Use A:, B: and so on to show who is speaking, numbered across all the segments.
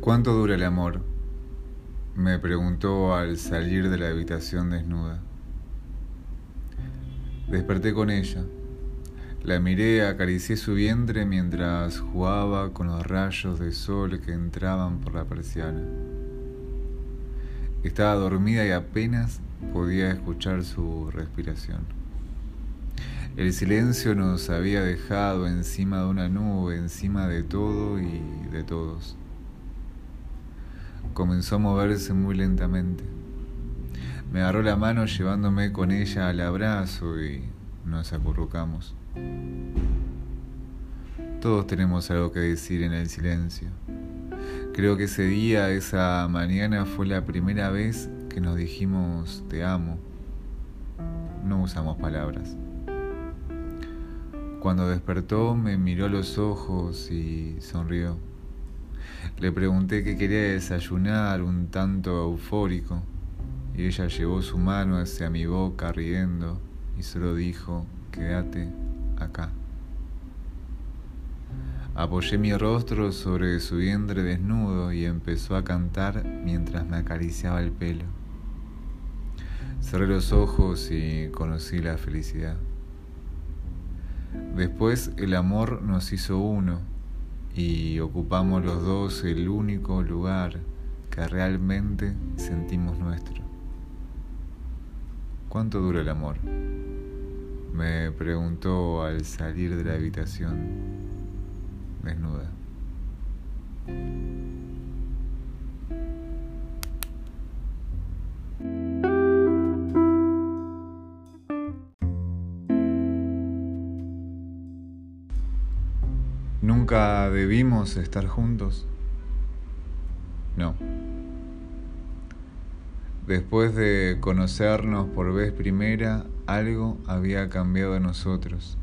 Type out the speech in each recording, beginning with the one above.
A: ¿Cuánto dura el amor? me preguntó al salir de la habitación desnuda. Desperté con ella. La miré, acaricié su vientre mientras jugaba con los rayos de sol que entraban por la persiana. Estaba dormida y apenas podía escuchar su respiración. El silencio nos había dejado encima de una nube, encima de todo y de todos. Comenzó a moverse muy lentamente. Me agarró la mano llevándome con ella al abrazo y nos acurrucamos. Todos tenemos algo que decir en el silencio. Creo que ese día, esa mañana, fue la primera vez que nos dijimos te amo. No usamos palabras. Cuando despertó me miró los ojos y sonrió. Le pregunté qué quería desayunar, un tanto eufórico, y ella llevó su mano hacia mi boca riendo y solo dijo, quédate acá. Apoyé mi rostro sobre su vientre desnudo y empezó a cantar mientras me acariciaba el pelo. Cerré los ojos y conocí la felicidad. Después el amor nos hizo uno y ocupamos los dos el único lugar que realmente sentimos nuestro. ¿Cuánto dura el amor? Me preguntó al salir de la habitación desnuda. ¿Nunca debimos estar juntos? No. Después de conocernos por vez primera, algo había cambiado en nosotros.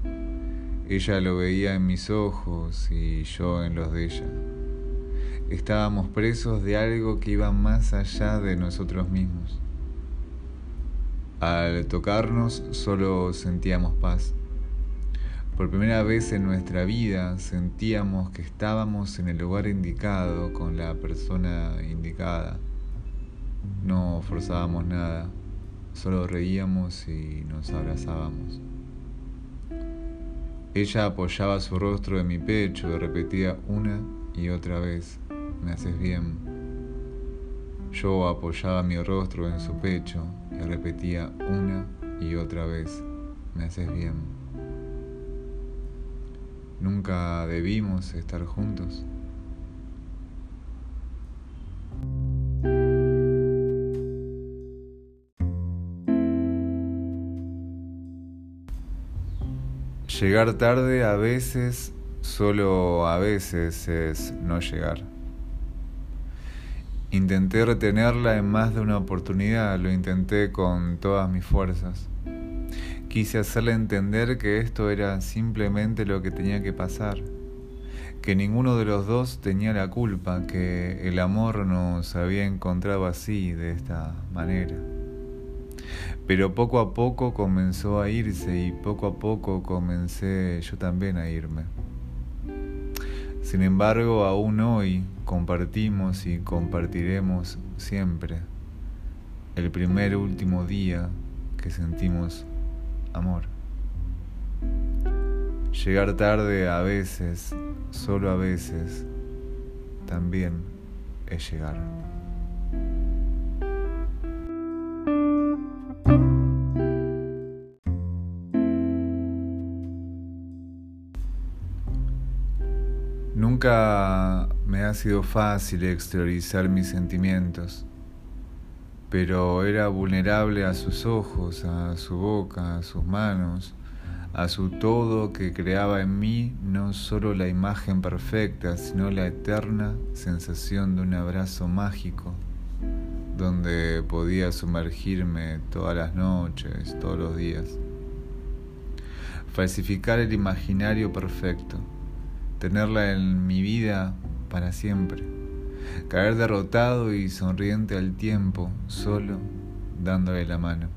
A: Ella lo veía en mis ojos y yo en los de ella. Estábamos presos de algo que iba más allá de nosotros mismos. Al tocarnos solo sentíamos paz. Por primera vez en nuestra vida sentíamos que estábamos en el lugar indicado con la persona indicada. No forzábamos nada, solo reíamos y nos abrazábamos. Ella apoyaba su rostro en mi pecho y repetía una y otra vez, me haces bien. Yo apoyaba mi rostro en su pecho y repetía una y otra vez, me haces bien. Nunca debimos estar juntos. Llegar tarde a veces, solo a veces es no llegar. Intenté retenerla en más de una oportunidad, lo intenté con todas mis fuerzas. Quise hacerle entender que esto era simplemente lo que tenía que pasar, que ninguno de los dos tenía la culpa, que el amor nos había encontrado así, de esta manera. Pero poco a poco comenzó a irse y poco a poco comencé yo también a irme. Sin embargo, aún hoy compartimos y compartiremos siempre el primer último día que sentimos amor. Llegar tarde a veces, solo a veces, también es llegar. Nunca me ha sido fácil exteriorizar mis sentimientos pero era vulnerable a sus ojos, a su boca, a sus manos, a su todo que creaba en mí no solo la imagen perfecta, sino la eterna sensación de un abrazo mágico, donde podía sumergirme todas las noches, todos los días. Falsificar el imaginario perfecto, tenerla en mi vida para siempre caer derrotado y sonriente al tiempo, solo dándole la mano.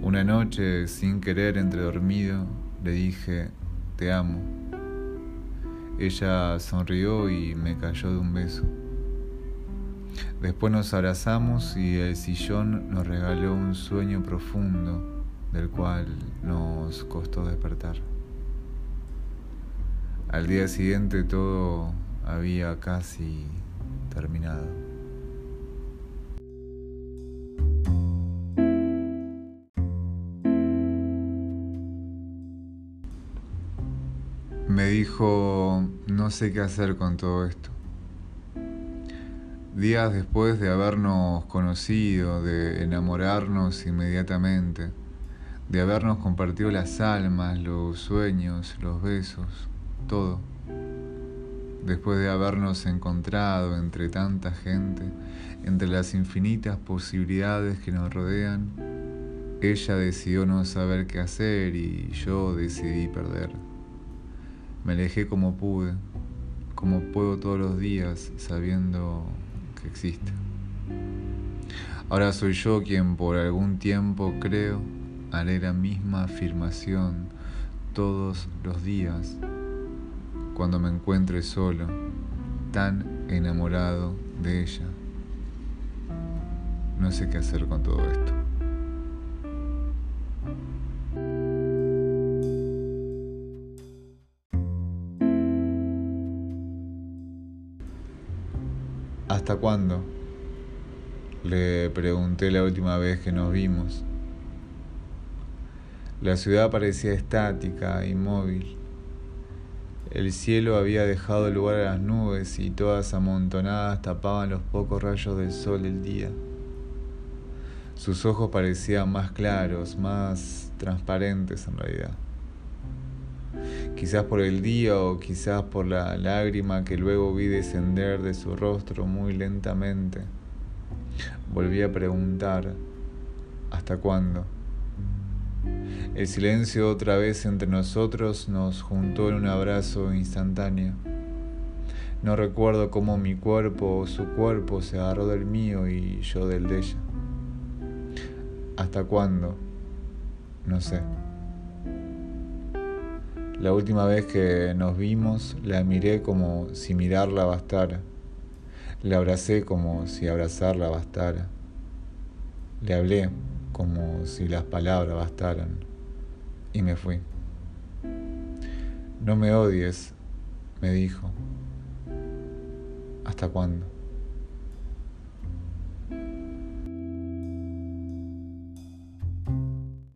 A: Una noche, sin querer, entre dormido, le dije, te amo. Ella sonrió y me cayó de un beso. Después nos abrazamos y el sillón nos regaló un sueño profundo del cual nos costó despertar. Al día siguiente todo había casi terminado. Me dijo, no sé qué hacer con todo esto. Días después de habernos conocido, de enamorarnos inmediatamente, de habernos compartido las almas, los sueños, los besos, todo. Después de habernos encontrado entre tanta gente, entre las infinitas posibilidades que nos rodean, ella decidió no saber qué hacer y yo decidí perder. Me alejé como pude, como puedo todos los días, sabiendo que existe. Ahora soy yo quien por algún tiempo creo haré la misma afirmación todos los días cuando me encuentre solo, tan enamorado de ella. No sé qué hacer con todo esto. ¿Hasta cuándo? Le pregunté la última vez que nos vimos. La ciudad parecía estática, inmóvil. El cielo había dejado lugar a las nubes y todas amontonadas tapaban los pocos rayos del sol del día. Sus ojos parecían más claros, más transparentes en realidad. Quizás por el día o quizás por la lágrima que luego vi descender de su rostro muy lentamente. Volví a preguntar, ¿hasta cuándo? El silencio otra vez entre nosotros nos juntó en un abrazo instantáneo. No recuerdo cómo mi cuerpo o su cuerpo se agarró del mío y yo del de ella. ¿Hasta cuándo? No sé. La última vez que nos vimos la miré como si mirarla bastara. Le abracé como si abrazarla bastara. Le hablé como si las palabras bastaran y me fui. No me odies, me dijo. ¿Hasta cuándo?